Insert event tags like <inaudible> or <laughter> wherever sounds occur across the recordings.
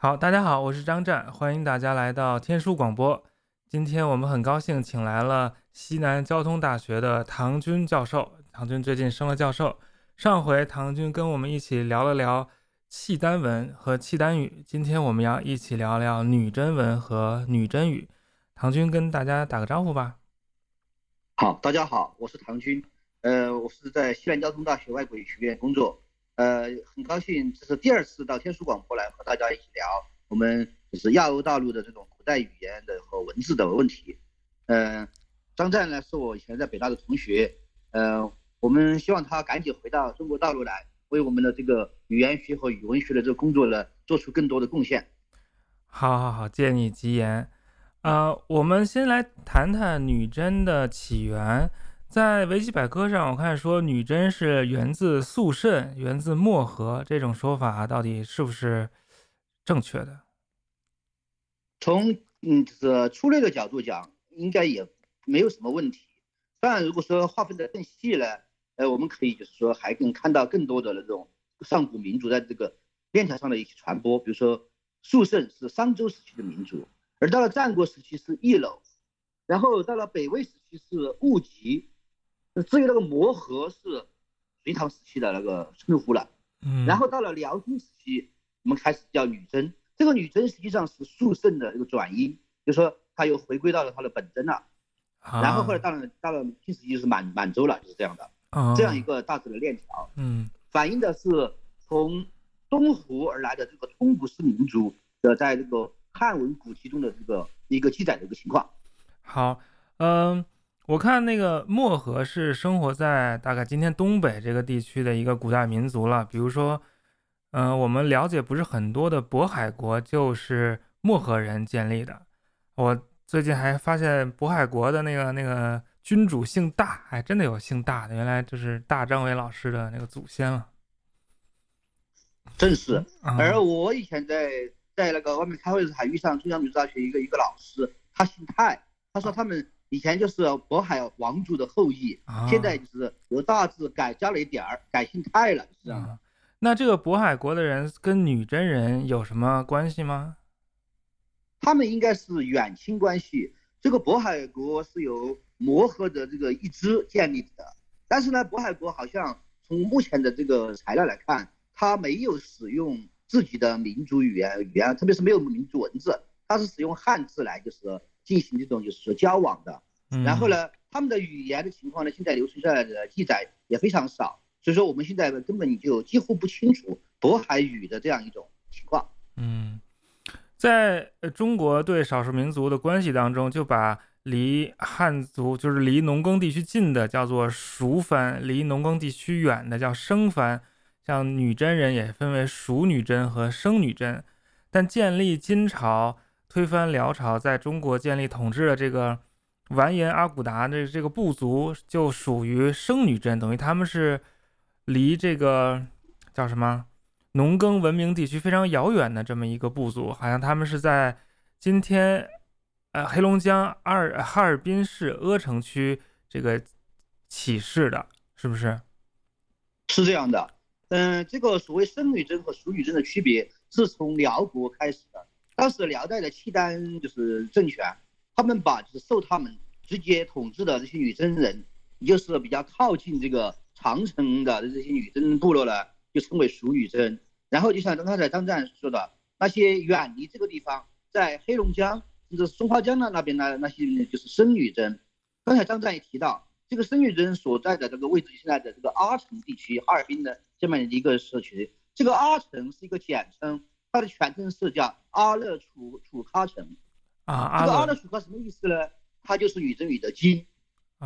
好，大家好，我是张湛，欢迎大家来到天书广播。今天我们很高兴请来了西南交通大学的唐军教授。唐军最近升了教授。上回唐军跟我们一起聊了聊契丹文和契丹语，今天我们要一起聊聊女真文和女真语。唐军跟大家打个招呼吧。好，大家好，我是唐军，呃，我是在西南交通大学外国语学院工作。呃，很高兴这是第二次到天书广播来和大家一起聊我们就是亚欧大陆的这种古代语言的和文字的问题。嗯，张湛呢是我以前在北大的同学，呃，我们希望他赶紧回到中国大陆来，为我们的这个语言学和语文学的这个工作呢做出更多的贡献。好，好，好，借你吉言。呃，我们先来谈谈女真的起源。在维基百科上，我看说女真是源自肃慎，源自漠河，这种说法到底是不是正确的？从嗯，就是粗略的角度讲，应该也没有什么问题。当然，如果说划分的更细呢，呃，我们可以就是说还能看到更多的那种上古民族在这个链条上的一些传播。比如说，肃慎是商周时期的民族，而到了战国时期是易楼，然后到了北魏时期是兀吉。至于那个磨合是隋唐时期的那个称呼了，嗯，然后到了辽金时期，我们开始叫女真。这个女真实际上是肃慎的一个转音，就说它又回归到了它的本真了。然后后来到了到了新时期就是满满洲了，就是这样的，这样一个大致的链条。嗯，反映的是从东湖而来的这个通古斯民族的在这个汉文古籍中的这个一个记载的一个情况。好，嗯。我看那个漠河是生活在大概今天东北这个地区的一个古代民族了。比如说，嗯，我们了解不是很多的渤海国就是漠河人建立的。我最近还发现渤海国的那个那个君主姓大，还真的有姓大的，原来就是大张伟老师的那个祖先了。正是。<laughs> 而我以前在在那个外面开会的时候，还遇上中央民族大学一个一个老师，他姓泰，他说他们。以前就是渤海王族的后裔，现在就是由大字改加了一点儿，改姓泰了，是啊。那这个渤海国的人跟女真人有什么关系吗？他们应该是远亲关系。这个渤海国是由摩诃的这个一支建立的，但是呢，渤海国好像从目前的这个材料来看，他没有使用自己的民族语言语言，特别是没有民族文字，他是使用汉字来就是。进行这种就是说交往的，然后呢，他们的语言的情况呢，现在流传下来的记载也非常少，所以说我们现在根本就几乎不清楚渤海语的这样一种情况。嗯，在中国对少数民族的关系当中，就把离汉族就是离农耕地区近的叫做熟番，离农耕地区远的叫生番。像女真人也分为熟女真和生女真，但建立金朝。推翻辽朝，在中国建立统治的这个完颜阿骨达的这个部族，就属于生女真，等于他们是离这个叫什么农耕文明地区非常遥远的这么一个部族，好像他们是在今天呃黑龙江阿尔哈尔滨市阿城区这个起事的，是不是？是这样的，嗯，这个所谓生女真和熟女真的区别，是从辽国开始的。当时辽代的契丹就是政权，他们把就是受他们直接统治的这些女真人，也就是比较靠近这个长城的这些女真部落呢，就称为熟女真。然后就像刚才张湛说的，那些远离这个地方，在黑龙江甚至松花江的那边呢，那些就是生女真。刚才张湛也提到，这个生女真所在的这个位置，现在的这个阿城地区，哈尔滨的这么一个社区，这个阿城是一个简称。它的全称是叫阿勒楚楚喀城，啊，这个阿勒楚喀什么意思呢？它就是女真语的金，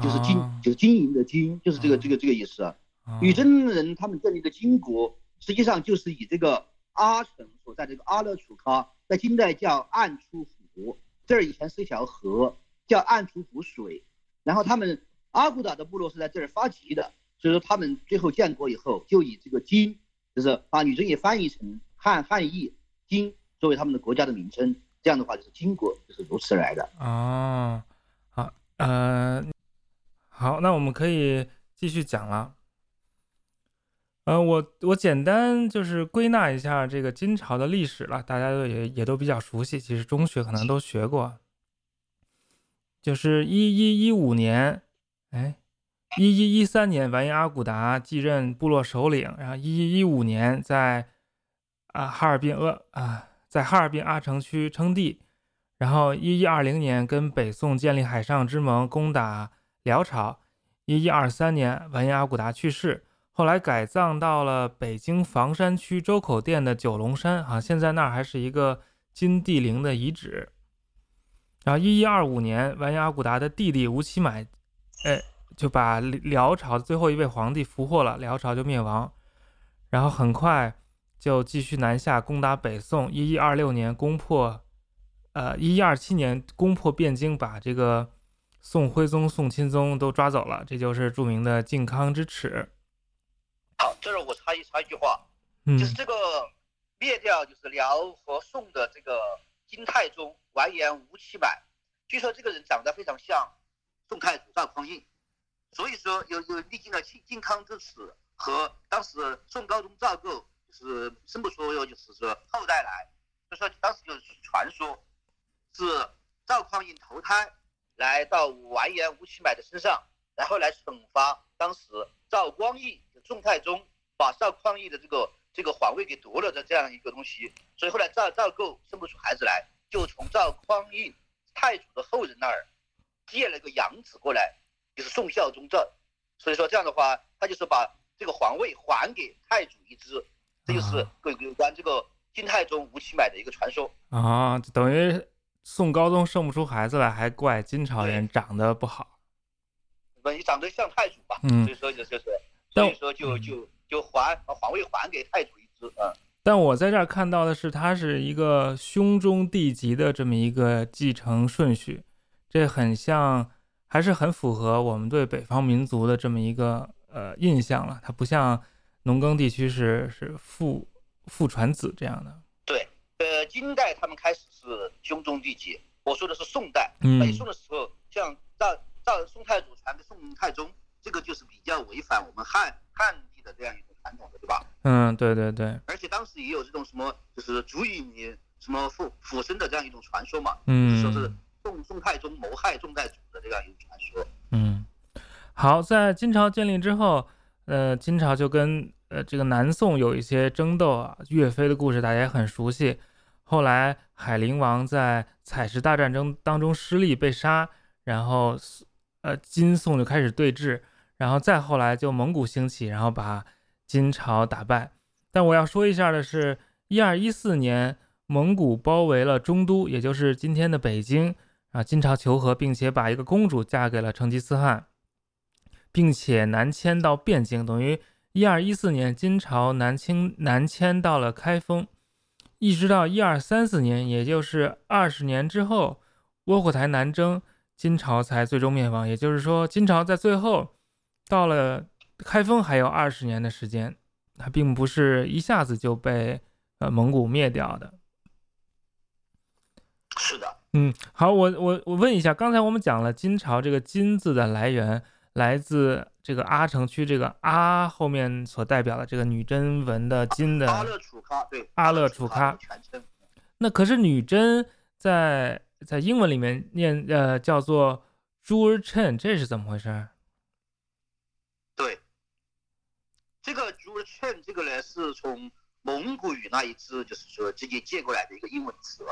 就是金，就是金银的金，就是这个这个这个意思。女真人他们建立的金国，实际上就是以这个阿城所在这个阿勒楚喀，在金代叫暗出湖，这儿以前是一条河，叫暗出湖水。然后他们阿骨打的部落是在这儿发迹的，所以说他们最后建国以后，就以这个金，就是把女真也翻译成。汉汉译金作为他们的国家的名称，这样的话就是金国就是如此来的哦。好，呃，好，那我们可以继续讲了。呃，我我简单就是归纳一下这个金朝的历史了，大家都也也都比较熟悉，其实中学可能都学过。就是一一一五年，哎，一一一三年，完颜阿骨达继任部落首领，然后一一一五年在啊哈尔滨阿啊在哈尔滨阿城区称帝，然后一一二零年跟北宋建立海上之盟，攻打辽朝，一一二三年完颜阿骨达去世。后来改葬到了北京房山区周口店的九龙山，啊，现在那儿还是一个金帝陵的遗址。然后，一一二五年，完颜阿骨达的弟弟吴乞买，哎，就把辽朝的最后一位皇帝俘获了，辽朝就灭亡。然后很快就继续南下攻打北宋，一一二六年攻破，呃，一一二七年攻破汴京，把这个宋徽宗、宋钦宗都抓走了，这就是著名的靖康之耻。好，这是我插一插一句话，就是这个灭掉就是辽和宋的这个金太宗完颜吴乞买，据说这个人长得非常像宋太祖赵匡胤，所以说有有历经了靖靖康之耻和当时宋高宗赵构就是生不出有就是说后代来，就说当时就是传说，是赵匡胤投胎来到完颜吴乞买的身上，然后来惩罚当时赵光义。宋太宗把赵匡胤的这个这个皇位给夺了的这样一个东西，所以后来赵赵构生不出孩子来，就从赵匡胤太祖的后人那儿借了个养子过来，就是宋孝宗这，所以说这样的话，他就是把这个皇位还给太祖一支，这就是有有关这个金太宗吴乞买的一个传说啊，等于宋高宗生不出孩子来，还怪金朝人长得不好，不，你长得像太祖吧，嗯所以说就就是。所以说，就就就还把皇位还给太祖一支嗯。但我在这儿看到的是，他是一个兄终弟及的这么一个继承顺序，这很像，还是很符合我们对北方民族的这么一个呃印象了。它不像农耕地区是是父父传子这样的。对，呃，金代他们开始是兄终弟及，我说的是宋代。北宋的时候，像赵赵宋太祖传给宋太宗。这个就是比较违反我们汉汉地的这样一种传统的，对吧？嗯，对对对。而且当时也有这种什么，就是足以你什么附附身的这样一种传说嘛。嗯。说是宋宋太宗谋害宋太祖的这样一种传说。嗯。好，在金朝建立之后，呃，金朝就跟呃这个南宋有一些争斗啊。岳飞的故事大家也很熟悉。后来海陵王在采石大战争当中失利被杀，然后呃金宋就开始对峙。然后再后来就蒙古兴起，然后把金朝打败。但我要说一下的是，一二一四年蒙古包围了中都，也就是今天的北京啊。金朝求和，并且把一个公主嫁给了成吉思汗，并且南迁到汴京，等于一二一四年金朝南迁南迁到了开封，一直到一二三四年，也就是二十年之后，窝阔台南征，金朝才最终灭亡。也就是说，金朝在最后。到了开封还有二十年的时间，它并不是一下子就被呃蒙古灭掉的。是的，嗯，好，我我我问一下，刚才我们讲了金朝这个“金”字的来源，来自这个阿城区这个“阿”后面所代表的这个女真文的“金”的阿勒楚喀，对，阿勒楚喀全称。那可是女真在在英文里面念呃叫做朱尔称，这是怎么回事？对这个 h e n 这个呢，是从蒙古语那一支，就是说直接借过来的一个英文词，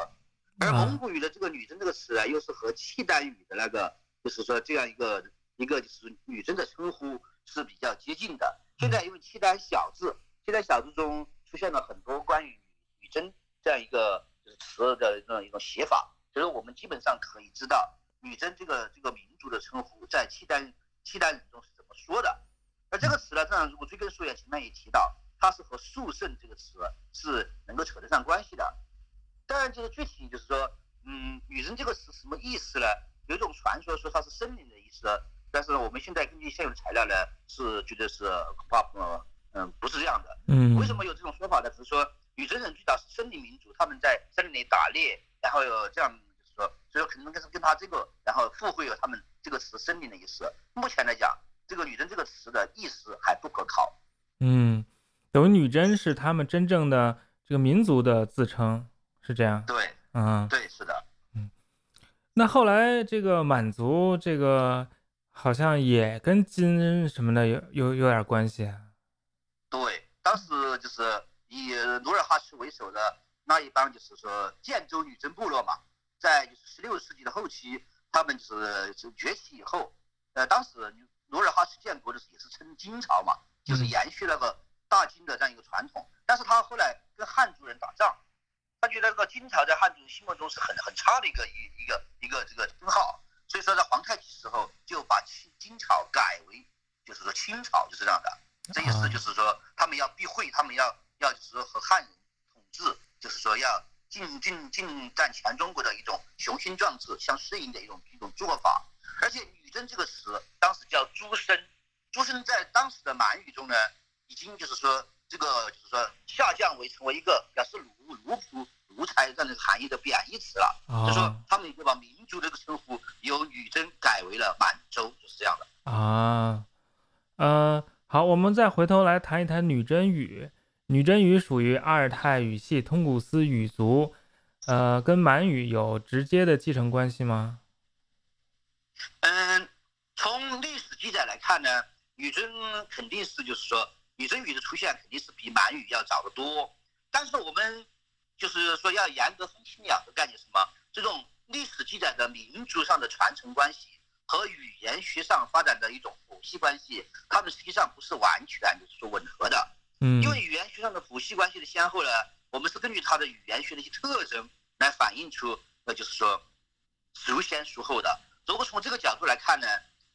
而蒙古语的这个女真这个词啊，又是和契丹语的那个，就是说这样一个一个就是女真的称呼是比较接近的。现在因为契丹小字，契丹小字中出现了很多关于女真这样一个就是词的这样一种写法，所以我们基本上可以知道女真这个这个民族的称呼在契丹契丹语中是怎么说的。而这个词呢，当然如果追根溯源，前面也提到，它是和肃圣这个词是能够扯得上关系的。当然，就是具体就是说，嗯，女人这个词什么意思呢？有一种传说说它是森林的意思，但是我们现在根据现有的材料呢，是觉得是恐怕呃嗯不是这样的。嗯。为什么有这种说法呢？就是说女真人最早是森林民族，他们在森林里打猎，然后有这样就是说，所以说可能跟跟他这个，然后附会有他们这个词森林的意思。目前来讲。这个“女真”这个词的意思还不可考。嗯，等于女真是他们真正的这个民族的自称，是这样？对，嗯，对，是的。嗯，那后来这个满族这个好像也跟金什么的有有有点关系。对，当时就是以努尔哈赤为首的那一帮，就是说建州女真部落嘛，在就是十六世纪的后期，他们就是就崛起以后，呃，当时努尔哈赤建国的时候也是称金朝嘛，就是延续那个大金的这样一个传统，但是他后来跟汉族人打仗，他觉得这个金朝在汉族人心目中是很很差的一个一一个一个这个称号，所以说在皇太极时候就把清金朝改为就是说清朝，就是这样的。这意思就是说，他们要避讳，他们要要就是说和汉人统治，就是说要进进进占全中国的一种雄心壮志相适应的一种一种做法。而且“女真”这个词当时叫“诸生”，“诸生”在当时的满语中呢，已经就是说这个就是说下降为成为一个表示奴奴仆奴才这样的含义的贬义词了。就说他们已经把民族这个称呼由“女真”改为了“满洲”，就是这样的。啊，呃。好，我们再回头来谈一谈女真语。女真语属于阿尔泰语系通古斯语族，呃，跟满语有直接的继承关系吗？嗯，从历史记载来看呢，女真肯定是就是说，女真语的出现肯定是比满语要早得多。但是我们就是说要严格分清两个概念，什么？这种历史记载的民族上的传承关系。和语言学上发展的一种谱系关系，它们实际上不是完全就是说吻合的。嗯，因为语言学上的谱系关系的先后呢，我们是根据它的语言学的一些特征来反映出，那就是说孰先孰后的。如果从这个角度来看呢，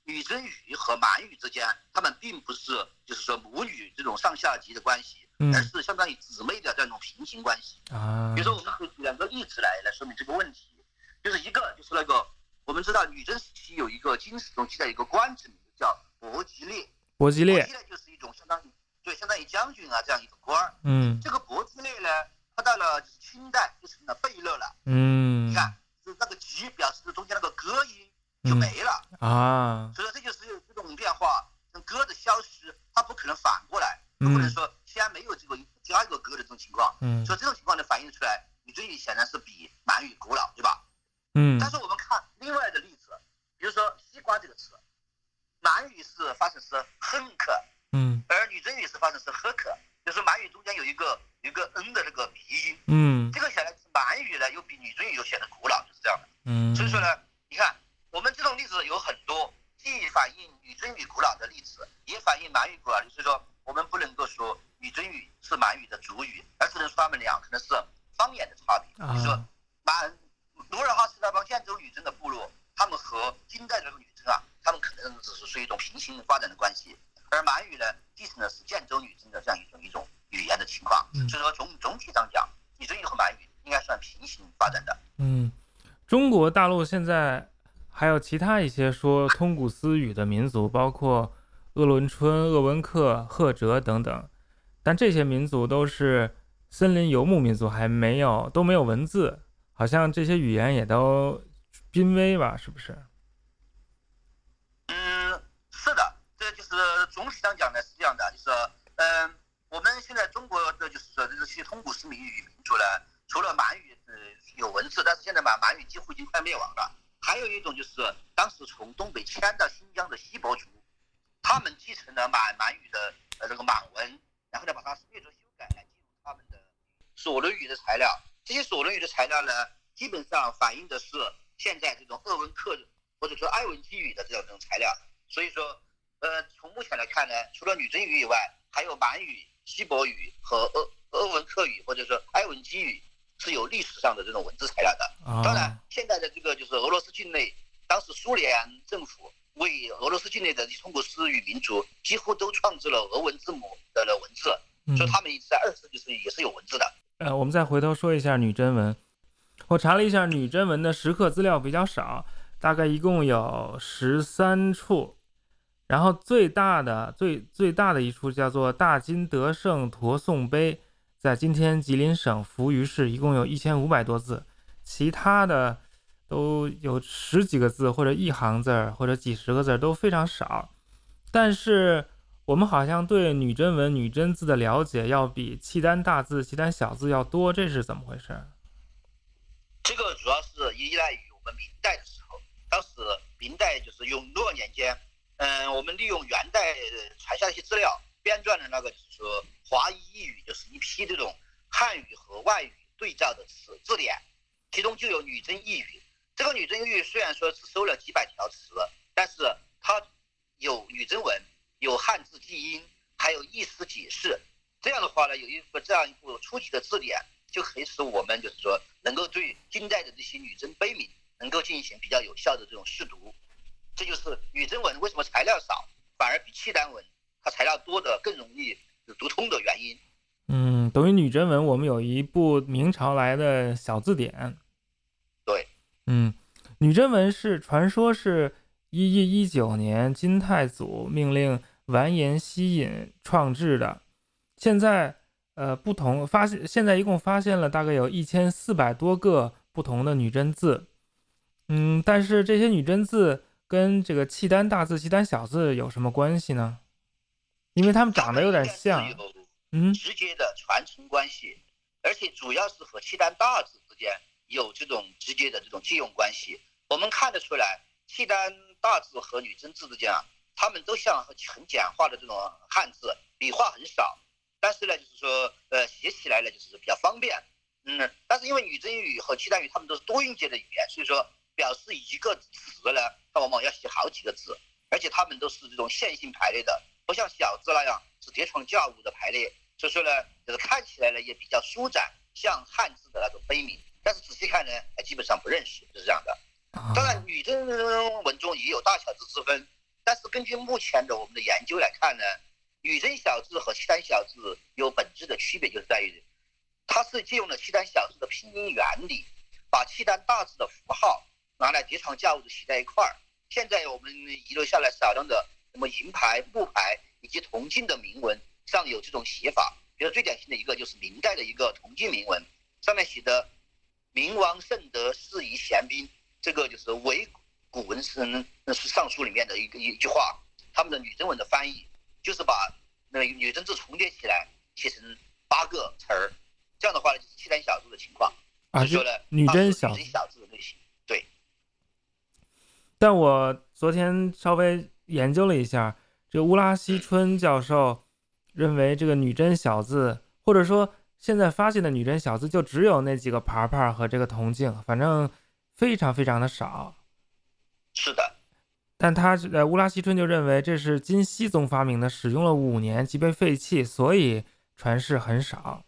女真语和满语之间，他们并不是就是说母语这种上下级的关系，而是相当于姊妹的这种平行关系。啊，比如说我们可以举两个例子来来说明这个问题，就是一个就是那个。我们知道女真时期有一个金史中记载一个官职名字叫伯吉列，伯吉列，就是一种相当于对相当于将军啊这样一个官儿。嗯，这个伯吉列呢，他到了清代就成了贝勒了。嗯，你看，就那个吉表示中间那个戈音就没了啊种变化，跟戈的消失，它不可能反过来，不可能说先没有这个加一个戈的这种情况。嗯，所以这种情况呢反映出来，女真语显然是比满语古老，对吧？嗯，但是我们看另外的例子，比如说西瓜这个词，满语是发成是哼可，嗯，而女真语是发成是呵可，就是满语中间有一个有一个嗯的那个鼻音，嗯，这个显然满语呢又比女真语又显得古老，就是这样的，嗯，所以说呢，你看我们这种例子有很多，既反映女真语古老的例子，也反映满语古老，所以说我们不能够说女真语是满语的主语，而只能说他们俩可能是方言的差别，比如说满。努尔哈赤那帮建州女真的部落，他们和金代的女真啊，他们可能只是属于一种平行发展的关系。而满语呢，继承的是建州女真的这样一种一种语言的情况。所以说，总总体上讲，女真语和满语应该算平行发展的。嗯，中现在还有其他一些说通古斯语的民族，包括鄂伦春、鄂温克、赫哲等等，但这些民族都是森林游牧民族，还没有都没有文字。好像这些语言也都濒危吧？是不是？嗯，是的，这就是总体上讲呢是这样的，就是嗯，我们现在中国的就是说这些通古斯民语民族呢，除了满语是有文字，但是现在满满语几乎已经快灭亡了。还有一种就是当时从东北迁到新疆的锡伯族，他们继承了满满语的呃这个满文，然后呢把它略作修改来进入他们的索伦语的材料。这些索伦语的材料呢，基本上反映的是现在这种鄂温克或者说埃文基语的这种这种材料。所以说，呃，从目前来看呢，除了女真语以外，还有满语、锡伯语和鄂鄂温克语或者说埃文基语是有历史上的这种文字材料的。当然，现在的这个就是俄罗斯境内，当时苏联政府为俄罗斯境内的通古斯语民族几乎都创制了俄文字母的文字，所以他们在二十世纪是也是有文字的。呃，我们再回头说一下女真文。我查了一下女真文的石刻资料比较少，大概一共有十三处。然后最大的、最最大的一处叫做大金德胜陀颂碑，在今天吉林省扶余市，一共有一千五百多字。其他的都有十几个字，或者一行字儿，或者几十个字，都非常少。但是我们好像对女真文、女真字的了解要比契丹大字、契丹小字要多，这是怎么回事？这个主要是依赖于我们明代的时候，当时明代就是永乐年间，嗯，我们利用元代传下一些资料，编撰的那个就是说华夷异语，就是一批这种汉语和外语对照的词字典，其中就有女真异语。这个女真玉虽然说只收了几百条词，但是它有女真文。有汉字记音，还有意思解释，这样的话呢，有一个这样一部初级的字典，就可以使我们就是说能够对近代的这些女真碑铭能够进行比较有效的这种试读。这就是女真文为什么材料少，反而比契丹文它材料多的更容易读通的原因。嗯，等于女真文我们有一部明朝来的小字典。对，嗯，女真文是传说是一一一九年金太祖命令。完颜希尹创制的，现在呃不同发现，现在一共发现了大概有一千四百多个不同的女真字，嗯，但是这些女真字跟这个契丹大字、契丹小字有什么关系呢？因为它们长得有点像，嗯，直接的传承关系，而且主要是和契丹大字之间有这种直接的这种借用关系。我们看得出来，契丹大字和女真字之间啊。他们都像很简化的这种汉字，笔画很少，但是呢，就是说，呃，写起来呢，就是比较方便。嗯，但是因为女真语和契丹语，他们都是多音节的语言，所以说表示一个词呢，它往往要写好几个字，而且他们都是这种线性排列的，不像小字那样是叠床架屋的排列。所以说呢，就是看起来呢也比较舒展，像汉字的那种碑铭。但是仔细看呢，基本上不认识，就是这样的。当然，女真文中也有大小字之分。但是根据目前的我们的研究来看呢，女真小字和契丹小字有本质的区别，就是在于，它是借用了契丹小字的拼音原理，把契丹大字的符号拿来叠床架屋的写在一块儿。现在我们遗留下来少量的什么银牌、木牌以及铜镜的铭文上有这种写法，比如最典型的一个就是明代的一个铜镜铭文，上面写的“明王圣德，适宜贤兵”，这个就是为。古文是那是尚书里面的一个一句话，他们的女真文的翻译就是把那个女真字重叠起来写成八个词儿，这样的话呢就是契丹小字的情况。啊，说呢女真小小字的类型。对。但我昨天稍微研究了一下，这个乌拉西春教授认为这个女真小字，或者说现在发现的女真小字就只有那几个牌牌和这个铜镜，反正非常非常的少。是的，但他呃乌拉西春就认为这是金熙宗发明的，使用了五年即被废弃，所以传世很少。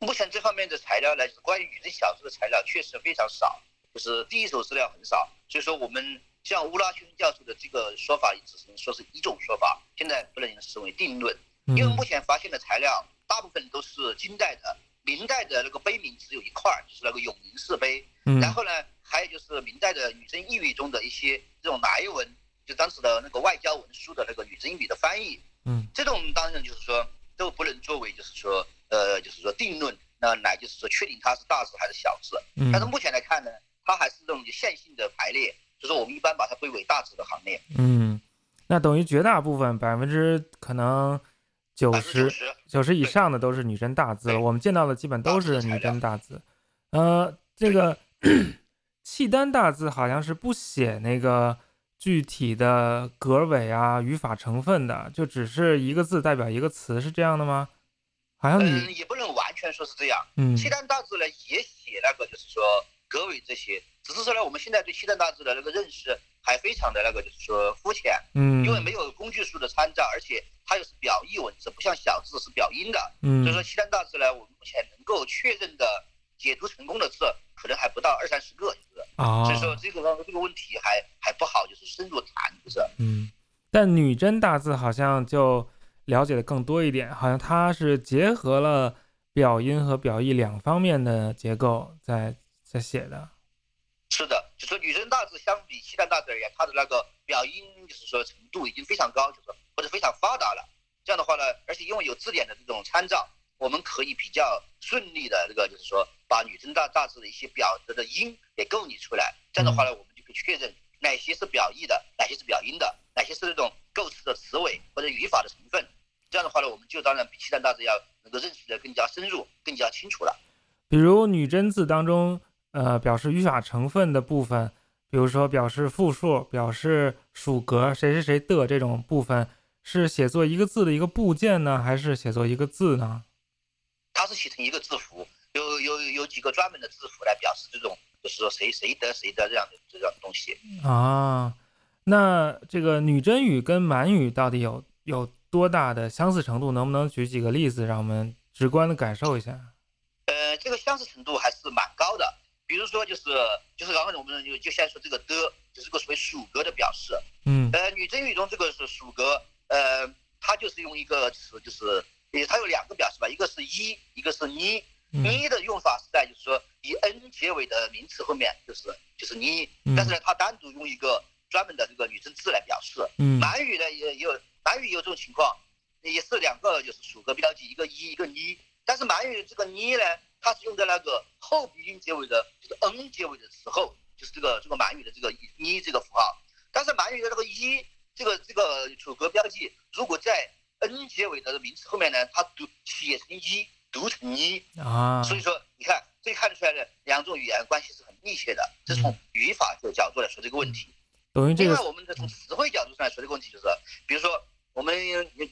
目前这方面的材料呢，就是关于女真小字的材料确实非常少，就是第一手资料很少，所以说我们像乌拉西春教授的这个说法，只能说是一种说法，现在不能视为定论，因为目前发现的材料大部分都是金代的，明代的那个碑铭只有一块，就是那个永宁寺碑，然后呢。还有就是明代的女真异语中的一些这种来文，就当时的那个外交文书的那个女真语的翻译，嗯，这种当然就是说都不能作为就是说呃就是说定论，那来就是说确定它是大字还是小字，嗯，但是目前来看呢，它还是这种线性的排列，就是说我们一般把它归为大字的行列，嗯，那等于绝大部分百分之可能九十九十以上的都是女真大字了，我们见到的基本都是女真大字，呃，这个。<clears throat> 契丹大字好像是不写那个具体的格尾啊、语法成分的，就只是一个字代表一个词，是这样的吗？好像嗯，也不能完全说是这样。嗯，契丹大字呢也写那个，就是说格尾这些，只是说呢，我们现在对契丹大字的那个认识还非常的那个，就是说肤浅。嗯，因为没有工具书的参照，而且它又是表意文字，不像小字是表音的。嗯，所以说契丹大字呢，我们目前能够确认的解读成功的字。可能还不到二三十个，就是啊，所以说这个这个问题还还不好，就是深入谈，就是嗯。但女真大字好像就了解的更多一点，好像它是结合了表音和表意两方面的结构在在写的。是的，就说女真大字相比契丹大字而言，它的那个表音就是说程度已经非常高，就是或者非常发达了。这样的话呢，而且因为有字典的这种参照。我们可以比较顺利的这个，就是说把女真大大字的一些表格的音给构拟出来。这样的话呢，我们就可以确认哪些是表意的，哪些是表音的，哪些是那种构词的词尾或者语法的成分。这样的话呢，我们就当然比其他大字要能够认识的更加深入、更加清楚了。比如女真字当中，呃，表示语法成分的部分，比如说表示复数、表示属格、谁谁谁的这种部分，是写作一个字的一个部件呢，还是写作一个字呢？它是写成一个字符，有有有几个专门的字符来表示这种，就是说谁谁的谁的这样的这样的东西啊。那这个女真语跟满语到底有有多大的相似程度？能不能举几个例子，让我们直观的感受一下？呃，这个相似程度还是蛮高的。比如说，就是就是刚刚我们就就先说这个的，就是个属于属格的表示。嗯。呃，女真语中这个是属格，呃，它就是用一个词，就是它有两个表示吧，一个是一，一个是你。你的用法是在就是说以 n 结尾的名词后面，就是就是你。但是呢，它单独用一个专门的这个女真字来表示。嗯。满语呢也也有，满语也有这种情况，也是两个就是属格标记，一个一，一个你。但是满语这个你呢，它是用在那个后鼻音结尾的，就是 n 结尾的时候，就是这个这个满语的这个一这个符号。但是满语的这个一这个这个楚格标记，如果在 n 结尾的名词后面呢，它读写成一，读成一啊。所以说，你看，这看得出来的两种语言关系是很密切的。这是从语法这个角度来说这个问题。等于这个。另外，我们从词汇角度上来说这个问题，就是比如说，我们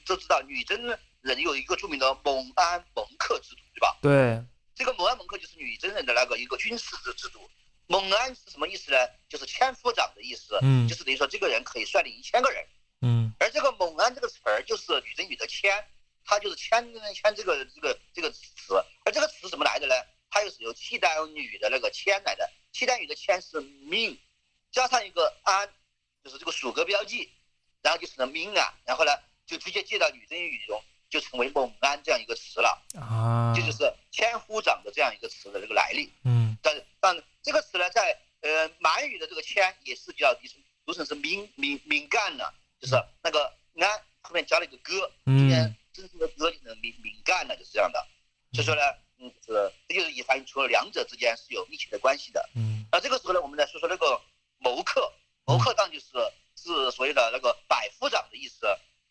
都知道女真人有一个著名的蒙安蒙克制度，对吧？对。这个蒙安蒙克就是女真人的那个一个军事制制度。蒙安是什么意思呢？就是千夫长的意思。嗯。就是等于说这个人可以率领一千个人。嗯。而这个蒙安这个词儿就是女真语的千，它就是千千这个这个这个词。而这个词怎么来的呢？它又是由契丹语的那个千来的。契丹语的千是命，加上一个安，就是这个属格标记，然后就成了命啊。然后呢，就直接接到女真语中。就成为蒙安这样一个词了啊，这就是千夫长的这样一个词的这个来历。嗯，但但这个词呢，在呃满语的这个千也是叫读成读成是敏敏敏干了，就是那个安后面加了一个哥，今天真正的哥就成敏敏干了，就是这样的。所以说呢，嗯，是这就是也反映出了两者之间是有密切的关系的。嗯，那这个时候呢，我们来说说那个谋克，谋克当就是是所谓的那个百夫长的意思。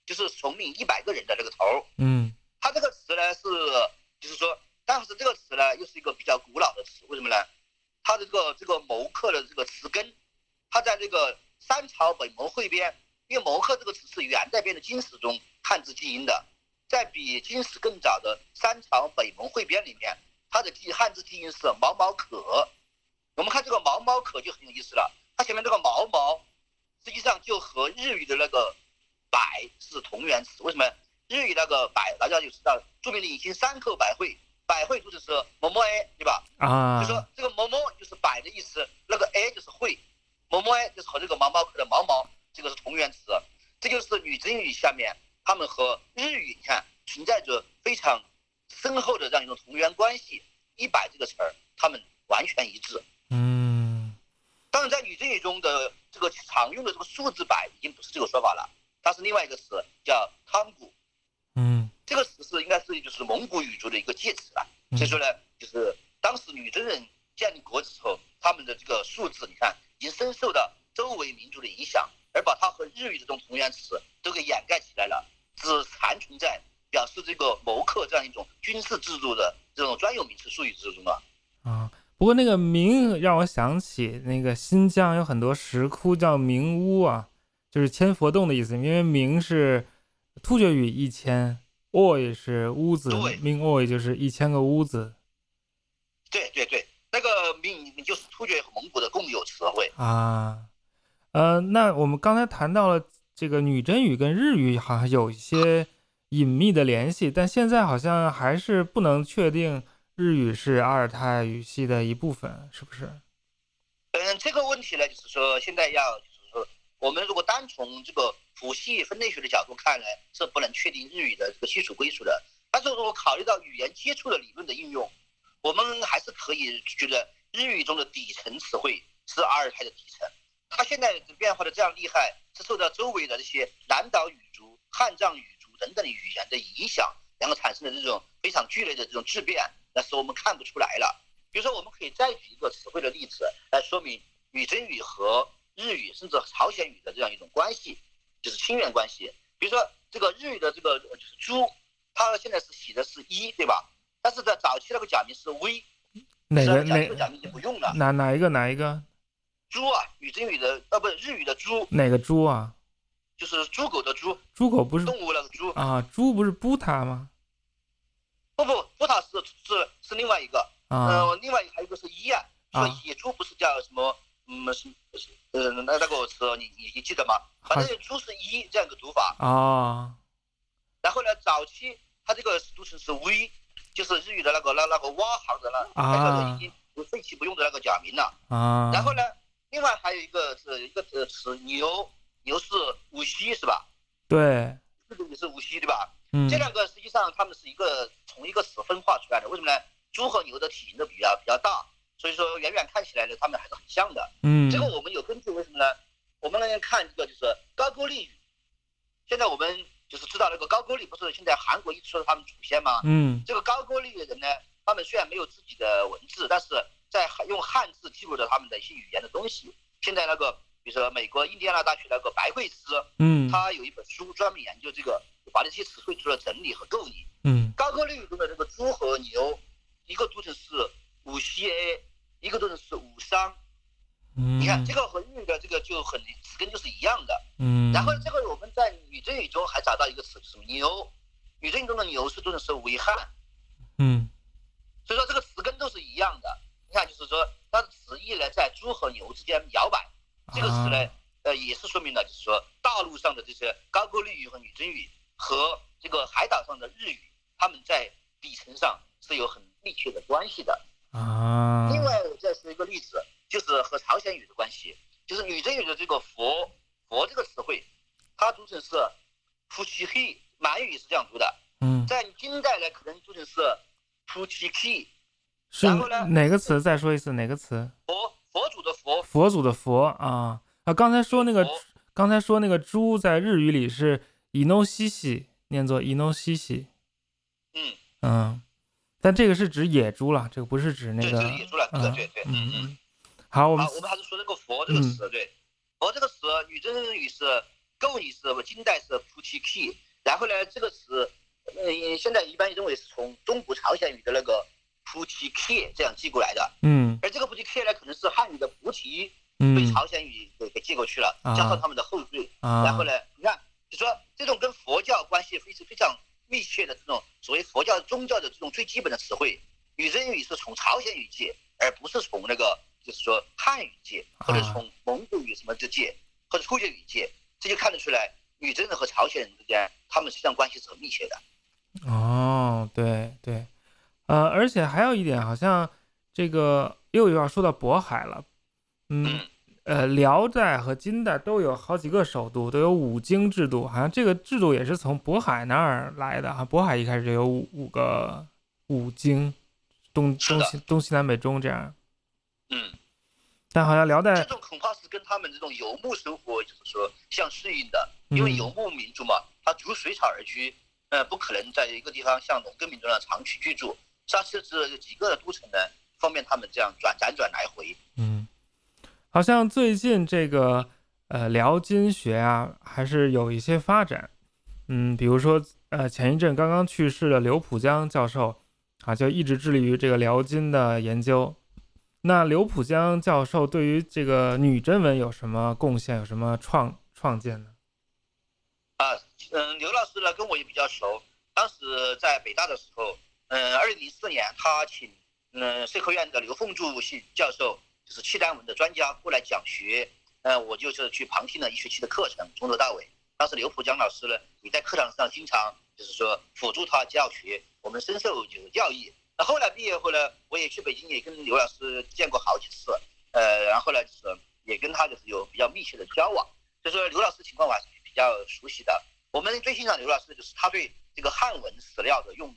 就是从命一百个人的这个头嗯，它这个词呢是，就是说，但是这个词呢又是一个比较古老的词，为什么呢？它的这个这个谋克的这个词根，它在这个三朝北盟汇编，因为谋克这个词是元代编的金史中汉字记音的，在比金史更早的三朝北盟汇编里面，它的记汉字记音是毛毛可。我们看这个毛毛可就很有意思了，它前面这个毛毛，实际上就和日语的那个。百是同源词，为什么？日语那个百，大家就知道，著名的隐形三口百惠，百惠就是说某某 a，对吧？啊，就说这个某某就是百的意思，那个 a 就是会，某某 a 就是和这个毛毛可的毛毛，这个是同源词，这就是女真语下面他们和日语你看存在着非常深厚的这样一种同源关系，一百这个词儿他们完全一致。嗯，当然在女真语中的这个常用的这个数字百已经不是这个说法了。它是另外一个词，叫汤古，嗯，这个词是应该是就是蒙古语族的一个介词吧。所以说呢，就是当时女真人建立国的时候，他们的这个数字，你看已经深受到周围民族的影响，而把它和日语这种同源词都给掩盖起来了，只残存在表示这个谋克这样一种军事制度的这种专有名词术语之中了。啊，不过那个明让我想起那个新疆有很多石窟叫明屋啊。就是千佛洞的意思，因为明是突厥语一千，oi 是屋子，明 oi 就是一千个屋子。对对对，那个明就是突厥和蒙古的共有词汇啊。呃，那我们刚才谈到了这个女真语跟日语好像有一些隐秘的联系，但现在好像还是不能确定日语是阿尔泰语系的一部分，是不是？嗯，这个问题呢，就是说现在要。我们如果单从这个谱系分类学的角度看呢，是不能确定日语的这个基础归属的。但是如果考虑到语言接触的理论的应用，我们还是可以觉得日语中的底层词汇是阿尔泰的底层。它现在变化的这样厉害，是受到周围的这些南岛语族、汉藏语族等等语言的影响，然后产生的这种非常剧烈的这种质变，那是我们看不出来了。比如说，我们可以再举一个词汇的例子来说明女真语和。日语甚至朝鲜语的这样一种关系，就是亲缘关系。比如说这个日语的这个就是猪，它现在是写的是一，对吧？但是在早期那个假名是 V，哪个哪个假名就不用了。哪哪一个哪一个？猪啊，女真语的呃不是日语的猪，哪个猪啊？就是猪狗的猪，猪狗不是动物那个猪啊？猪不是布塔吗？不不，布塔是是是另外一个，啊，另外还有一个是一啊，说野猪不是叫什么？嗯，是是呃那那个词你你你记得吗？反正猪是一这样一个读法啊。然后呢，早期它这个读成是 V，就是日语的那个那那个挖行的那那个已经废弃不用的那个假名了啊。然后呢，另外还有一个是一个词牛。牛是无锡是吧？对，这个也是无锡对吧？嗯，这两个实际上他们是一个从一个词分化出来的。为什么呢？猪和牛的体型都比较比较大，所以说远远看起来呢，他们还是很像的。嗯，这个我们有根据，为什么呢？我们来看这个就是高句丽语。现在我们就是知道那个高句丽不是现在韩国一直说他们祖先吗？嗯，这个高句丽的人呢，他们虽然没有自己的文字，但是在用汉字记录着他们的一些语言的东西。现在那个。比如说，美国印第安纳大学那个白惠斯，嗯，他有一本书专门研究这个，把这些词汇做了整理和构拟。嗯，高句丽语中的这个猪和牛，一个读成是五西 a，一个读成是五商。嗯，你看这个和日语的这个就很词根就是一样的。嗯，然后这个我们在女真语中还找到一个词，是牛，女真语中的牛是读成是为汉。嗯，所以说这个词根都是一样的。你看，就是说它的词义呢，在猪和牛之间摇摆。这个词呢，呃，也是说明了，就是说大陆上的这些高句丽语和女真语和这个海岛上的日语，他们在底层上是有很密切的关系的啊。另外再说一个例子，就是和朝鲜语的关系，就是女真语的这个佛佛这个词汇，它读成是夫妻黑，满语是这样读的。嗯，在金代呢，可能读成是夫妻 k 是哪个词？再说一次，哪个词？佛。佛祖的佛，佛祖的佛啊啊！刚才说那个，刚才说那个猪在日语里是 “ino 西西，念作伊诺西西。嗯嗯，但这个是指野猪了，这个不是指那个野猪了。对对对，嗯嗯。好，我们我们还是说这个佛这个词，对，佛这个词，女真语是构拟是金代是夫妻 key，然后呢，这个词，嗯，现在一般认为是从中古朝鲜语的那个。菩提 K 这样寄过来的，嗯，而这个菩提 K 呢，可能是汉语的菩提被朝鲜语给给寄过去了，加上他们的后缀，然后呢，你看，就说这种跟佛教关系非常非常密切的宗教的这种最基本的词汇，女真语是从朝鲜语借，而不是从那个就是说汉语借，或者从蒙古语什么之借，或者突厥语借，这就看得出来，女真人和朝鲜人之间，他们实际上关系是很密切的。哦，对对。呃，而且还有一点，好像这个又要说到渤海了，嗯，呃，辽代和金代都有好几个首都，都有五经制度，好像这个制度也是从渤海那儿来的哈。渤海一开始就有五五个五经，东东西东西南北中这样，嗯，但好像辽代这种恐怕是跟他们这种游牧生活就是说相适应的，因为游牧民族嘛，他逐水草而居，呃，不可能在一个地方像农耕民族那样长期居住。它设置几个都城呢，方便他们这样转辗转来回。嗯，好像最近这个呃辽金学啊，还是有一些发展。嗯，比如说呃前一阵刚刚去世的刘浦江教授啊，就一直致力于这个辽金的研究。那刘浦江教授对于这个女真文有什么贡献？有什么创创建呢？啊，嗯，刘老师呢跟我也比较熟，当时在北大的时候。嗯，二零零四年，他请嗯社科院的刘凤柱系教授，就是契丹文的专家过来讲学。嗯，我就是去旁听了一学期的课程，从头到尾。当时刘浦江老师呢，也在课堂上经常就是说辅助他教学，我们深受就是教益。那后来毕业后呢，我也去北京，也跟刘老师见过好几次。呃，然后呢，就是也跟他就是有比较密切的交往。所以说，刘老师情况我还是比较熟悉的。我们最欣赏刘老师的就是他对这个汉文史料的用。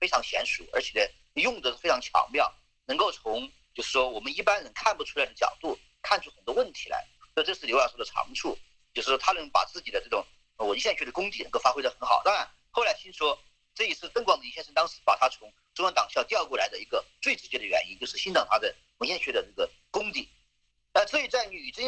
非常娴熟，而且呢，用的非常巧妙，能够从就是说我们一般人看不出来的角度看出很多问题来。所以这是刘老师的长处，就是他能把自己的这种文献学的功底能够发挥的很好。当然，后来听说这也是邓广林先生当时把他从中央党校调过来的一个最直接的原因，就是欣赏他的文献学的这个功底。那至于在女真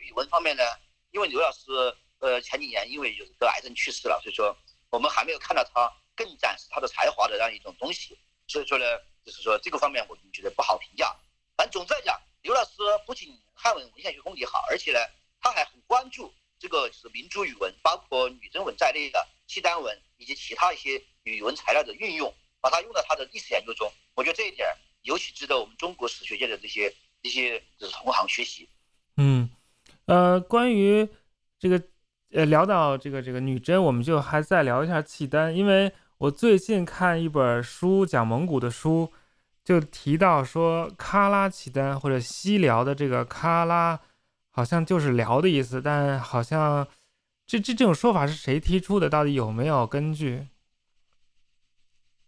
语文方面呢，因为刘老师呃前几年因为就是得癌症去世了，所以说我们还没有看到他更展示他的才华的这样一种东西，所以说呢，就是说这个方面我们觉得不好评价。反正总之来讲，刘老师不仅汉文文献学功底好，而且呢，他还很关注这个就是民族语文，包括女真文在内的契丹文以及其他一些语文材料的运用，把它用到他的历史研究中。我觉得这一点尤其值得我们中国史学界的这些这些就是同行学习。嗯，呃，关于这个呃聊到这个这个女真，我们就还再聊一下契丹，因为我最近看一本书讲蒙古的书。就提到说喀拉契丹或者西辽的这个喀拉，好像就是辽的意思，但好像这这这种说法是谁提出的？到底有没有根据？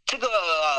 这个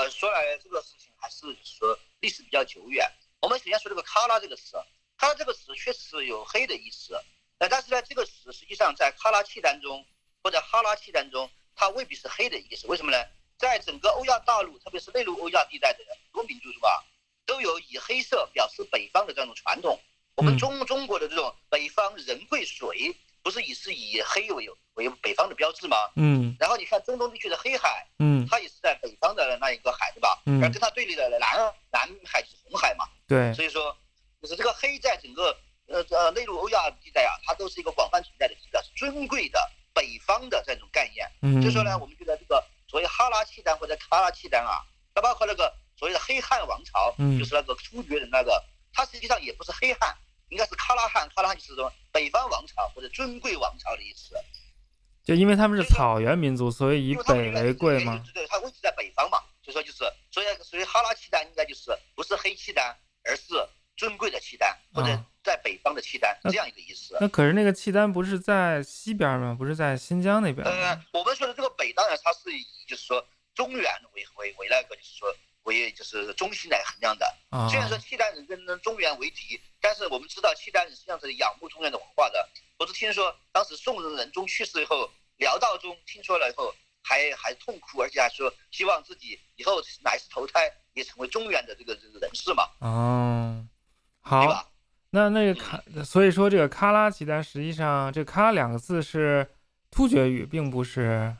说来这个事情还是说历史比较久远。我们首先说这个喀拉这个词，喀拉这个词确实是有黑的意思，呃，但是呢，这个词实际上在喀拉契丹中或者哈拉契丹中，它未必是黑的意思。为什么呢？在整个欧亚大陆，特别是内陆欧亚地带的很多民族是吧，都有以黑色表示北方的这种传统。我们中中国的这种北方人贵水，不是以是以黑为为北方的标志吗？嗯。然后你看中东地区的黑海，嗯，它也是在北方的那一个海，对吧？嗯。而跟它对立的南南海是红海嘛。对。所以说，就是这个黑在整个呃呃内陆欧亚地带啊，它都是一个广泛存在的，一个尊贵的北方的这种概念。嗯。所以说呢，我们觉得这个。所谓哈拉契丹或者喀拉契丹啊，它包括那个所谓的黑汉王朝，就是那个突厥的那个，它实际上也不是黑汉，应该是喀拉汉。喀拉汉就是说北方王朝或者尊贵王朝的意思。就因为他们是草原民族，所以以北为贵嘛。对对，它位置在北方嘛，所以说就是，所以所以哈拉契丹应该就是不是黑契丹，而是尊贵的契丹或者在北方的契丹这样一个意思。那可是那个契丹不是在西边吗？不是在新疆那边？呃，我们说的这个北，当然它是以。就是说，中原为为为那个，就是说为就是中心来衡量的。虽然说契丹人跟中原为敌，但是我们知道契丹人实际上是仰慕中原的文化的。我是听说当时宋人仁宗去世以后，辽道宗听说了以后，还还痛哭，而且还说希望自己以后哪次投胎也成为中原的这个这个人士嘛。哦，好，那那个卡，所以说这个喀拉契丹实际上这喀拉两个字是突厥语，并不是。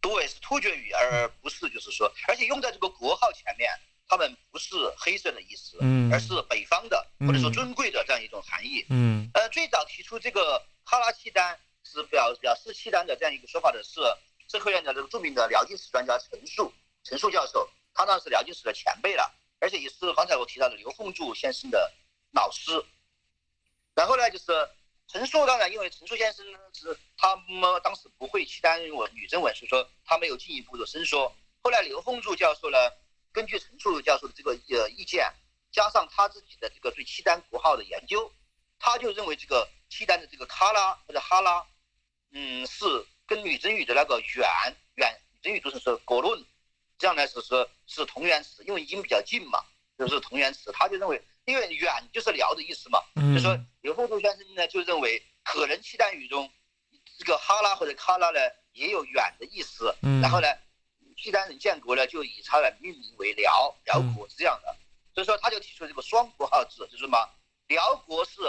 对，是突厥语，而不是就是说，而且用在这个国号前面，他们不是黑色的意思，嗯，而是北方的或者说尊贵的这样一种含义，嗯，呃，最早提出这个哈拉契丹是表表示契丹的这样一个说法的是社科院的这个著名的辽金史专家陈述，陈述教授，他呢是辽金史的前辈了，而且也是刚才我提到的刘凤柱先生的老师，然后呢就是。陈述当然，因为陈述先生是他们当时不会契丹文、女真文，所以说他没有进一步的伸缩。后来刘凤柱教授呢，根据陈述教授的这个呃意见，加上他自己的这个对契丹国号的研究，他就认为这个契丹的这个喀拉或者哈拉，嗯，是跟女真语的那个远远女真语读成是果论，这样来说是是同源词，因为音比较近嘛，就是同源词，他就认为。因为远就是辽的意思嘛，就说刘凤柱先生呢就认为，可能契丹语中这个哈拉或者喀拉呢也有远的意思，然后呢，契丹人建国呢就以它来命名为辽，辽国是这样的，所以说他就提出这个双国号制，就是什么，辽国是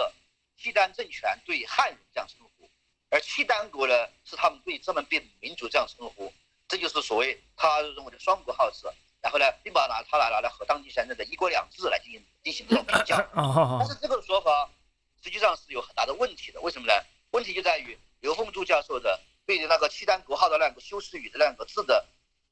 契丹政权对汉人这样称呼，而契丹国呢是他们对这么变民族这样称呼，这就是所谓他认为的双国号制。然后呢，并把拿他来拿来和当地现在的一国两制来进行进行这种比较，<coughs> 但是这个说法实际上是有很大的问题的。为什么呢？问题就在于刘凤柱教授的对那个契丹国号的那个修饰语的那个字的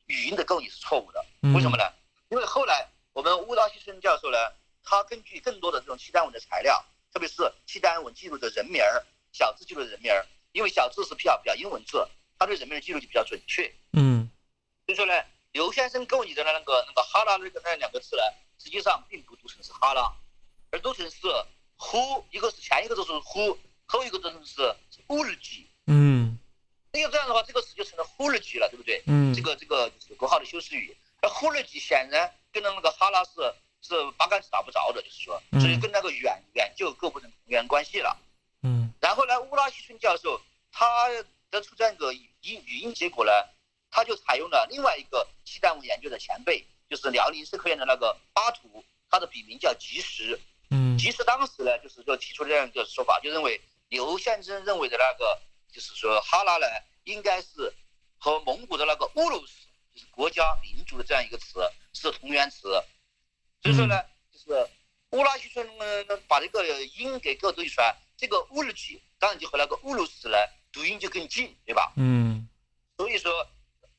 语音的构拟是错误的。为什么呢？因为后来我们乌拉西村教授呢，他根据更多的这种契丹文的材料，特别是契丹文记录的人名儿、小字记录的人名儿，因为小字是表表音文字，他对人名的记录就比较准确。嗯，所以说呢。刘先生构拟的那个那个哈拉那个那两个字呢，实际上并不读成是哈拉，而读成是呼，一个是前一个字是呼，后一个字是呼日吉。嗯，那个这样的话，这个词就成了呼日吉了，对不对？嗯，这个这个就是国号的修饰语。而呼日吉显然跟那个哈拉是是八竿子打不着的，就是说，所以跟那个远远就构不成同源关系了。嗯，然后呢，乌拉西村教授他得出这样一个语语音结果呢。他就采用了另外一个契丹文研究的前辈，就是辽宁社科院的那个巴图，他的笔名叫吉时，嗯，即使当时呢，就是说提出这样一个说法，就认为刘宪珍认为的那个，就是说哈拉呢，应该是和蒙古的那个乌鲁斯，就是国家民族的这样一个词是同源词。所以说呢，就是乌拉西村把这个音给各读出来，这个乌鲁吉当然就和那个乌鲁斯呢读音就更近，对吧？嗯，所以说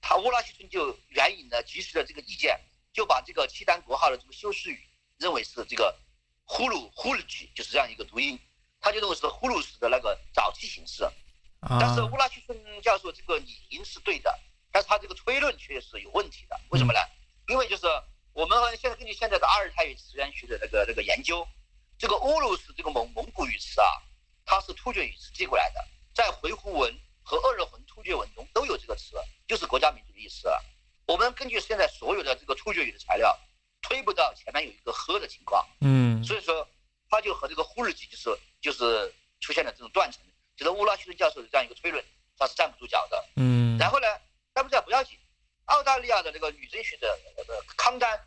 他乌拉西村就援引了及时的这个意见，就把这个契丹国号的这个修饰语认为是这个。呼噜呼噜吉就是这样一个读音，他就认为是呼噜斯的那个早期形式。但是乌教授这个理应是对的，但是他这个推论却是有问题的。为什么呢？因为就是我们现在根据现在的阿尔泰语词源学的那个那个研究，这个乌鲁斯这个蒙蒙古语词啊，它是突厥语词寄过来的，在回鹘文和鄂尔浑突厥文中都有这个词，就是国家民族的意思。我们根据现在所有的这个突厥语的材料。推不到前面有一个喝的情况，嗯，所以说他就和这个呼日吉就是就是出现了这种断层，就是乌拉西顿教授的这样一个推论，他是站不住脚的，嗯，然后呢，站不住脚不要紧，澳大利亚的这个女真学者康丹，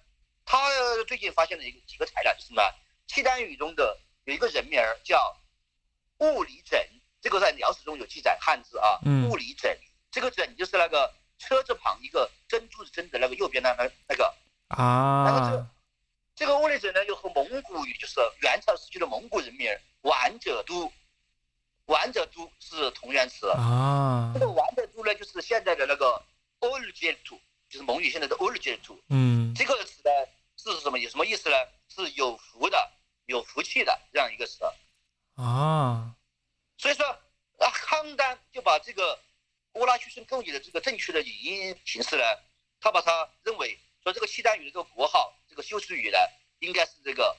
她最近发现了一个几个材料，就是什么契丹语中的有一个人名叫物理枕，这个在辽史中有记载汉字啊，物理枕，这个枕就是那个车字旁一个珍珠的珍的那个右边的那那个。啊，然后这这个物理者呢，又和蒙古语，就是元朝时期的蒙古人名“完者都”，“完者都”是同源词啊。这个“完者都”呢，就是现在的那个“欧日杰土”，就是蒙语现在的“欧日杰土”。嗯，这个词呢是什么？有什么意思呢？是有福的、有福气的这样一个词啊。所以说，那，康丹就把这个乌拉屈申构语的这个正确的语音形式呢，他把它认为。说这个契丹语的这个国号，这个修饰语呢，应该是这个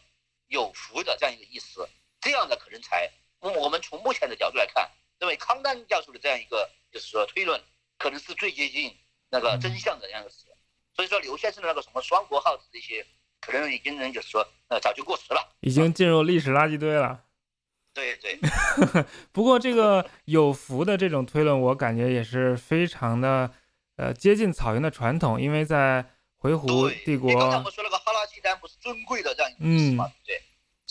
有福的这样一个意思，这样的可能才，我们从目前的角度来看，认为康丹教授的这样一个就是说推论，可能是最接近那个真相的这样一个词。所以说刘先生的那个什么双国号这些，可能已经就是说呃早就过时了，已经进入历史垃圾堆了。对对。<laughs> 不过这个有福的这种推论，我感觉也是非常的呃接近草原的传统，因为在。回鹘帝国，刚才我们说那个哈拉契丹不是尊贵的这样一个意思嘛，对不对？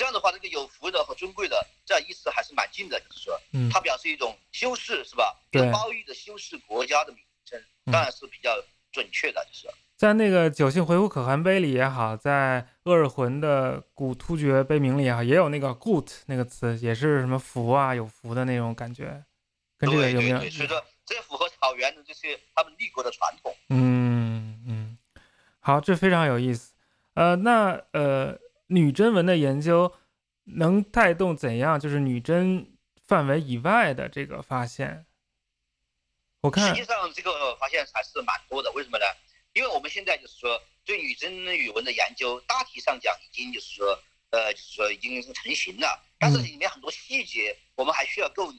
这样的话，这个有福的和尊贵的这样意思还是蛮近的，就是说，嗯它表示一种修饰，是吧？对，褒义的修饰国家的名称，当然是比较准确的，就是。在那个九姓回鹘可汗碑里也好，在鄂尔浑的古突厥碑铭里也好，也有那个 “good” 那个词，也是什么福啊、有福的那种感觉，跟这个有没有？所以说，这符合草原的这些他们立国的传统。嗯嗯。好，这非常有意思。呃，那呃，女真文的研究能带动怎样？就是女真范围以外的这个发现。我看实际上这个发现还是蛮多的。为什么呢？因为我们现在就是说对女真语文的研究，大体上讲已经就是说呃，就是说已经成型了。但是里面很多细节我们还需要构拟。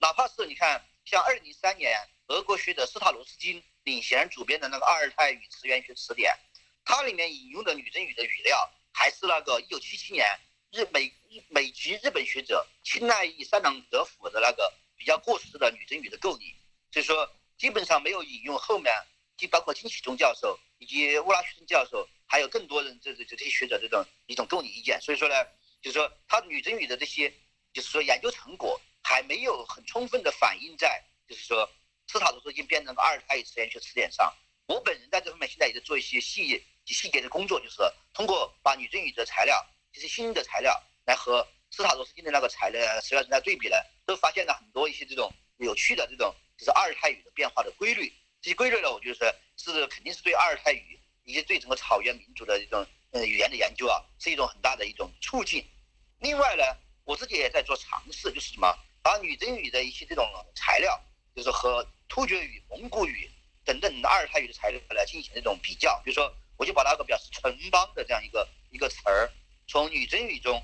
哪怕是你看，像二零零三年俄国学者斯塔罗斯金。领衔主编的那个阿尔泰语词源学词典，它里面引用的女真语的语料，还是那个一九七七年日美美籍日本学者青奈义三郎德府的那个比较过时的女真语的构拟，所以说基本上没有引用后面，就包括金启忠教授以及乌拉屈申教授，还有更多人这这这些学者这种一种构拟意见，所以说呢，就是说他女真语的这些就是说研究成果还没有很充分的反映在就是说。斯塔罗斯已经编成个阿尔泰语词源学词典上。我本人在这方面现在也在做一些细细节的工作，就是通过把女真语的材料，这些新的材料来和斯塔罗斯金的那个材料材料来对比呢，都发现了很多一些这种有趣的这种就是阿尔泰语的变化的规律。这些规律呢，我觉得是是肯定是对阿尔泰语以及对整个草原民族的这种呃语言的研究啊，是一种很大的一种促进。另外呢，我自己也在做尝试，就是什么把女真语的一些这种材料，就是和突厥语、蒙古语等等阿尔泰语的材料来进行这种比较，比如说，我就把那个表示城邦的这样一个一个词儿，从女真语中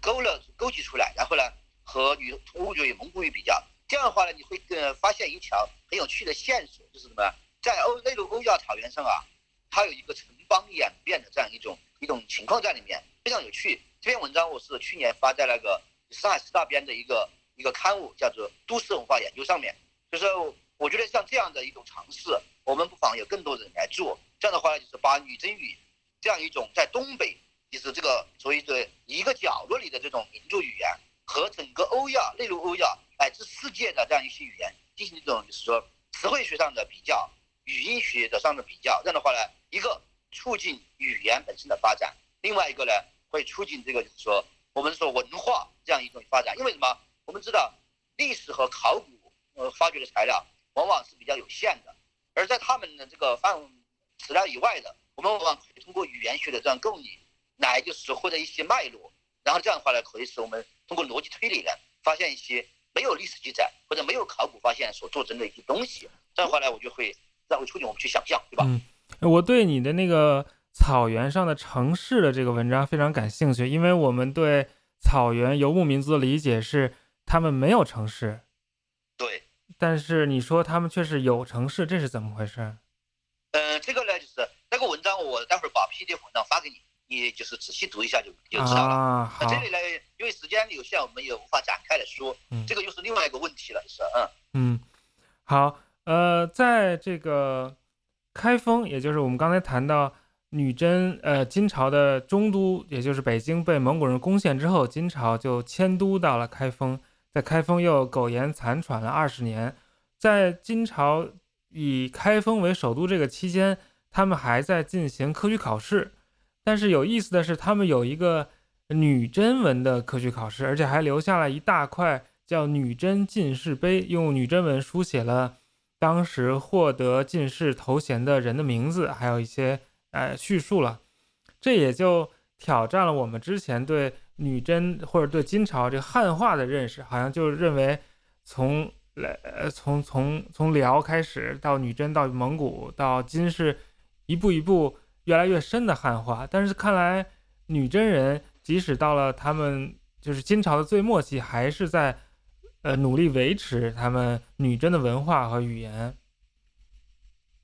勾了勾起出来，然后呢和女突厥语、蒙古语比较，这样的话呢，你会呃发现一条很有趣的线索，就是什么？在欧内陆欧亚草原上啊，它有一个城邦演变的这样一种一种情况在里面，非常有趣。这篇文章我是去年发在那个上海师大编的一个一个刊物，叫做《都市文化研究》上面，就是。我觉得像这样的一种尝试，我们不妨有更多人来做。这样的话呢，就是把女真语这样一种在东北就是这个所谓的一个角落里的这种民族语言，和整个欧亚、内陆欧亚乃至世界的这样一些语言进行这种就是说词汇学上的比较、语音学的上的比较，这样的话呢，一个促进语言本身的发展，另外一个呢会促进这个就是说我们说文化这样一种发展。因为什么？我们知道历史和考古呃发掘的材料往往是比较有限的，而在他们的这个范资料以外的，我们往往可以通过语言学的这样构拟来就是获得一些脉络，然后这样的话呢，可以使我们通过逻辑推理呢，发现一些没有历史记载或者没有考古发现所做成的一些东西。这样的话呢，我就会这样会促进我们去想象，对吧？嗯，我对你的那个草原上的城市的这个文章非常感兴趣，因为我们对草原游牧民族的理解是他们没有城市，但是你说他们却是有城市，这是怎么回事？嗯，这个呢，就是那个文章，我待会儿把 PDF 文章发给你，你就是仔细读一下就就知道了。啊，那这里呢，因为时间有限，我们也无法展开来说，嗯，这个又是另外一个问题了，是嗯嗯，好，呃，在这个开封，也就是我们刚才谈到女真，呃，金朝的中都，也就是北京被蒙古人攻陷之后，金朝就迁都到了开封，在开封又苟延残喘了二十年，在金朝。以开封为首都这个期间，他们还在进行科举考试。但是有意思的是，他们有一个女真文的科举考试，而且还留下了一大块叫《女真进士碑》，用女真文书写了当时获得进士头衔的人的名字，还有一些呃叙述了。这也就挑战了我们之前对女真或者对金朝这个汉化的认识，好像就认为从。来，呃，从从从辽开始，到女真，到蒙古，到金，是一步一步越来越深的汉化。但是看来，女真人即使到了他们就是金朝的最末期，还是在呃努力维持他们女真的文化和语言。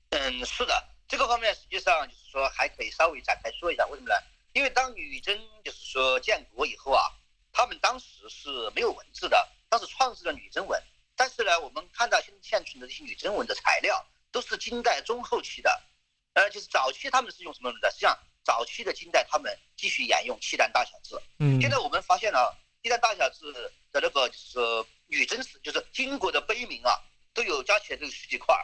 嗯，是的，这个方面实际上就是说还可以稍微展开说一下，为什么呢？因为当女真就是说建国以后啊，他们当时是没有文字的，当时创制了女真文。但是呢，我们看到现现存的这些女真文的材料都是金代中后期的，呃，就是早期他们是用什么的？实际上，早期的金代他们继续沿用契丹大小字。嗯。现在我们发现了契丹大小字的那个就是女真史，就是金国的碑铭啊，都有加起来都有十几块，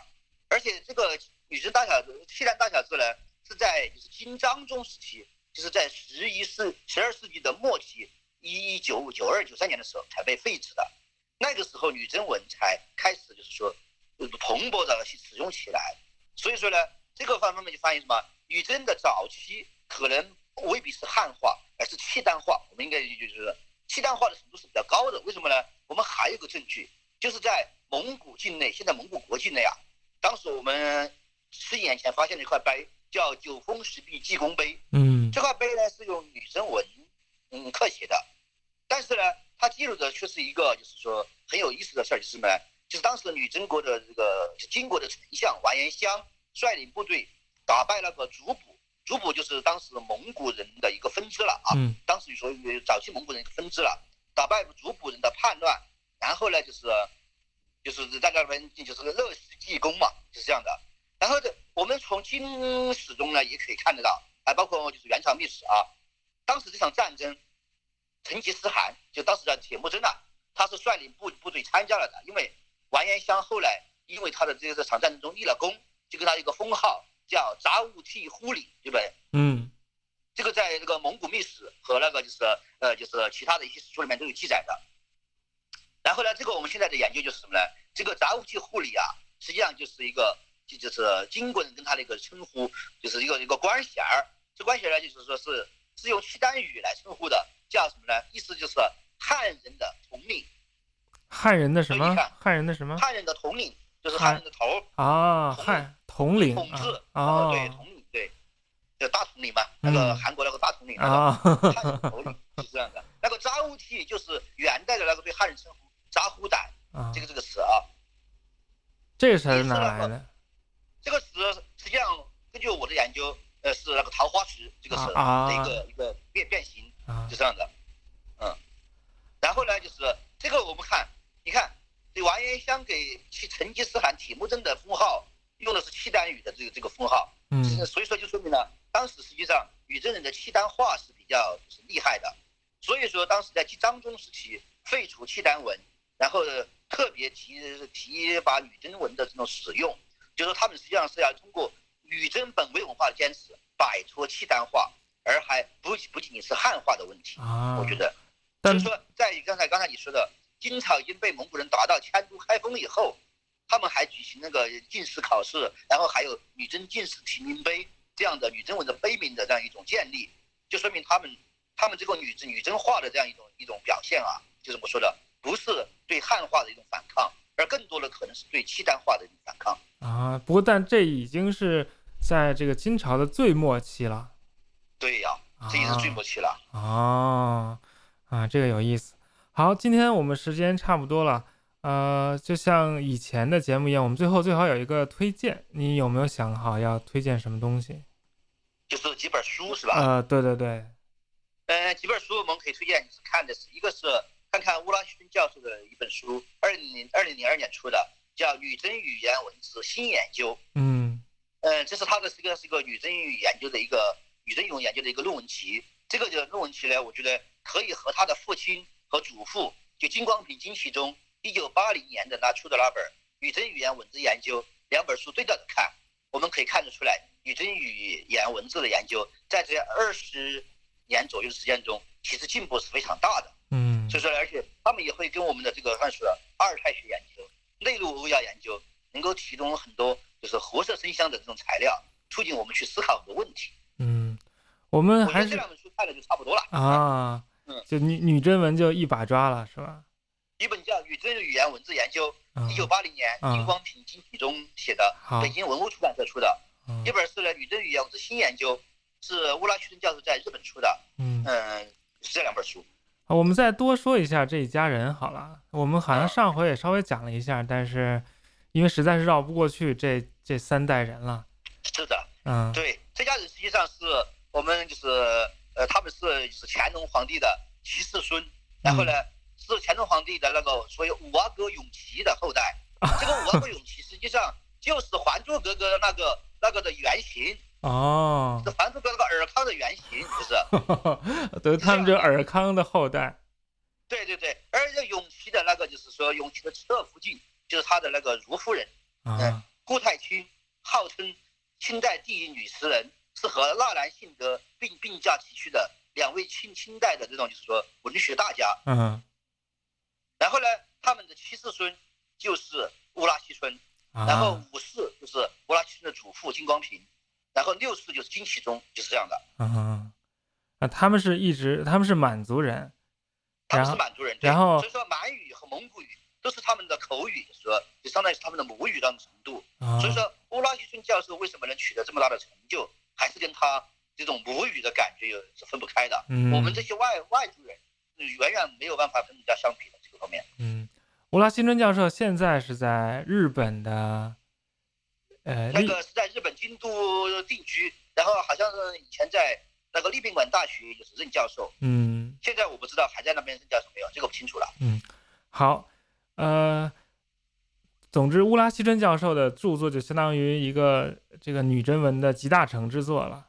而且这个女真大小字、契丹大小字呢，是在就是金章宗时期，是在十一世、十二世纪的末期，一一九九二、九三年的时候才被废止的。那个时候，女真文才开始就是说，蓬勃的去使用起来。所以说呢，这个方面就发现什么？女真的早期可能未必是汉化，而是契丹化。我们应该就是契丹化的程度是比较高的。为什么呢？我们还有个证据，就是在蒙古境内，现在蒙古国境内啊，当时我们十几年前发现了一块碑，叫九峰石壁济公碑。嗯，这块碑呢是用女真文嗯刻写的，但是呢。它记录的却是一个，就是说很有意思的事儿，就是什么呢？就是当时女真国的这个金国的丞相完颜襄率领部队打败那个主卜，主卜就是当时蒙古人的一个分支了啊。嗯。当时说早期蒙古人分支了，打败主卜人的叛乱，然后呢，就是就是在那边就是个乐施济公嘛，就是这样的。然后这我们从金史中呢也可以看得到，还包括就是元朝历史啊，当时这场战争。成吉思汗就当时的铁木真呐，他是率领部部队参加了的。因为完颜香后来因为他的这个场战争中立了功，就给他一个封号叫扎兀替忽里，对不对？嗯，这个在这个蒙古秘史和那个就是呃就是其他的一些史书里面都有记载的。然后呢，这个我们现在的研究就是什么呢？这个扎兀替忽里啊，实际上就是一个就就是金国人跟他的一个称呼，就是一个一个官衔儿。这关系呢，就是说是是用契丹语来称呼的。叫什么呢？意思就是汉人的统领。汉人的什么？汉人的什么？汉人的统领就是汉人的头啊，汉统领统治啊，对统领对，就大统领嘛，那个韩国那个大统领啊，汉人统 <laughs> 领是这样的。那个扎乌提就是元代的那个对汉人称呼扎呼胆，这个这个词啊，这个词是哪来的？这个词实际上根据我的研究，呃，是那个桃花石这个词的一个一个变变形。就这样的，嗯，然后呢，就是这个我们看，你看，这完颜香给去成吉思汗铁木真的封号用的是契丹语的这个这个封号，嗯，所以说就说明了当时实际上女真人的契丹话是比较就是厉害的，所以说当时在张宗时期废除契丹文，然后特别提提拔女真文的这种使用，就说他们实际上是要通过女真本位文化的坚持，摆脱契丹化，而还不不仅仅是汉化的问题啊。我觉得，就是说在刚才刚才你说的，金朝已经被蒙古人打到迁都开封以后。他们还举行那个进士考试，然后还有女真进士提名碑这样的女真文的碑铭的这样一种建立，就说明他们他们这个女真女真化的这样一种一种表现啊，就是我说的，不是对汉化的一种反抗，而更多的可能是对契丹化的反抗啊。不过，但这已经是在这个金朝的最末期了。对呀，这也是最末期了。哦，啊，这个有意思。好，今天我们时间差不多了。呃，就像以前的节目一样，我们最后最好有一个推荐。你有没有想好要推荐什么东西？就是几本书是吧？呃，对对对。呃，几本书我们可以推荐，就是看的是一个是看看乌拉勋教授的一本书，二零二零零二年出的，叫《女真语言文字新研究》。嗯。嗯，这是他的是一个是一个女真语研究的一个女真语言研究的一个论文集。这个的论文集呢，我觉得可以和他的父亲和祖父就金光平金其中。一九八零年的那出的那本《女真语言文字研究》两本书对照着看，我们可以看得出来，女真语言文字的研究在这二十年左右的时间中，其实进步是非常大的。嗯，所以说，而且他们也会跟我们的这个算是阿尔泰学研究、内陆欧亚研究，能够提供很多就是活色生香的这种材料，促进我们去思考很多问题。嗯，我们还是这两本书看了就差不多了啊。嗯，就女女真文就一把抓了，是吧？一本叫《女真语言文字研究》，一九八零年金光平、金启中写的，北京文物出版社出的。一本是呢《女真语言文字新研究》，是乌拉屈顿教授在日本出的。嗯是这两本书。我们再多说一下这一家人好了。我们好像上回也稍微讲了一下，但是因为实在是绕不过去这这三代人了。是的，嗯，对，这家人实际上是我们就是呃，他们是是乾隆皇帝的七世孙，然后呢。是乾隆皇帝的那个所谓五阿哥永琪的后代，<laughs> 这个五阿哥永琪实际上就是《还珠格格》的那个那个的原型哦，是《还珠格格》那个尔康的原型，就是，<laughs> 对，他们这尔康的后代，对对对，而且永琪的那个就是说永琪的侧福晋就是他的那个如夫人，嗯，顾太清，号称清代第一女诗人，是和纳兰性德并并驾齐驱的两位清清代的这种就是说文学大家，嗯。然后呢，他们的七世孙就是乌拉西春，然后五世就是乌拉西春的祖父金光平，然后六世就是金启中，就是这样的。嗯，啊，他们是一直他们是满族人，他们是满族人，然后所以说满语和蒙古语都是他们的口语，说就相当于是他们的母语这种程度。所以说乌拉希孙教授为什么能取得这么大的成就，还是跟他这种母语的感觉有是分不开的。我们这些外外族人远远没有办法跟人家相比的这个。方面，嗯，乌拉新春教授现在是在日本的，呃，那个是在日本京都定居，然后好像是以前在那个立宾馆大学就是任教授，嗯，现在我不知道还在那边任教授没有，这个不清楚了。嗯，好，呃，总之乌拉西珍教授的著作就相当于一个这个女真文的集大成之作了。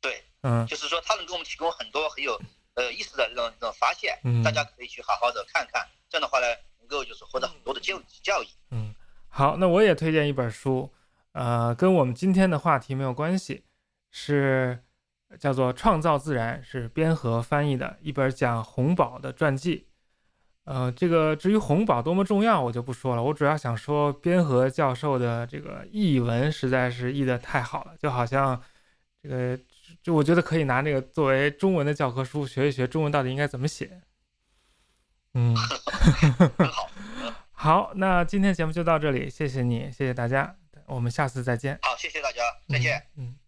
对，嗯，就是说他能给我们提供很多很有。呃，意思的这种这种发现，大家可以去好好的看看。这样的话呢，能够就是获得很多的教教育。嗯，好，那我也推荐一本书，呃，跟我们今天的话题没有关系，是叫做《创造自然》，是边河翻译的一本讲洪堡的传记。呃，这个至于红宝多么重要，我就不说了。我主要想说，边河教授的这个译文实在是译得太好了，就好像这个。就我觉得可以拿那个作为中文的教科书学一学中文到底应该怎么写。嗯，<laughs> 好，好，那今天节目就到这里，谢谢你，谢谢大家，我们下次再见。好，谢谢大家，再见。嗯。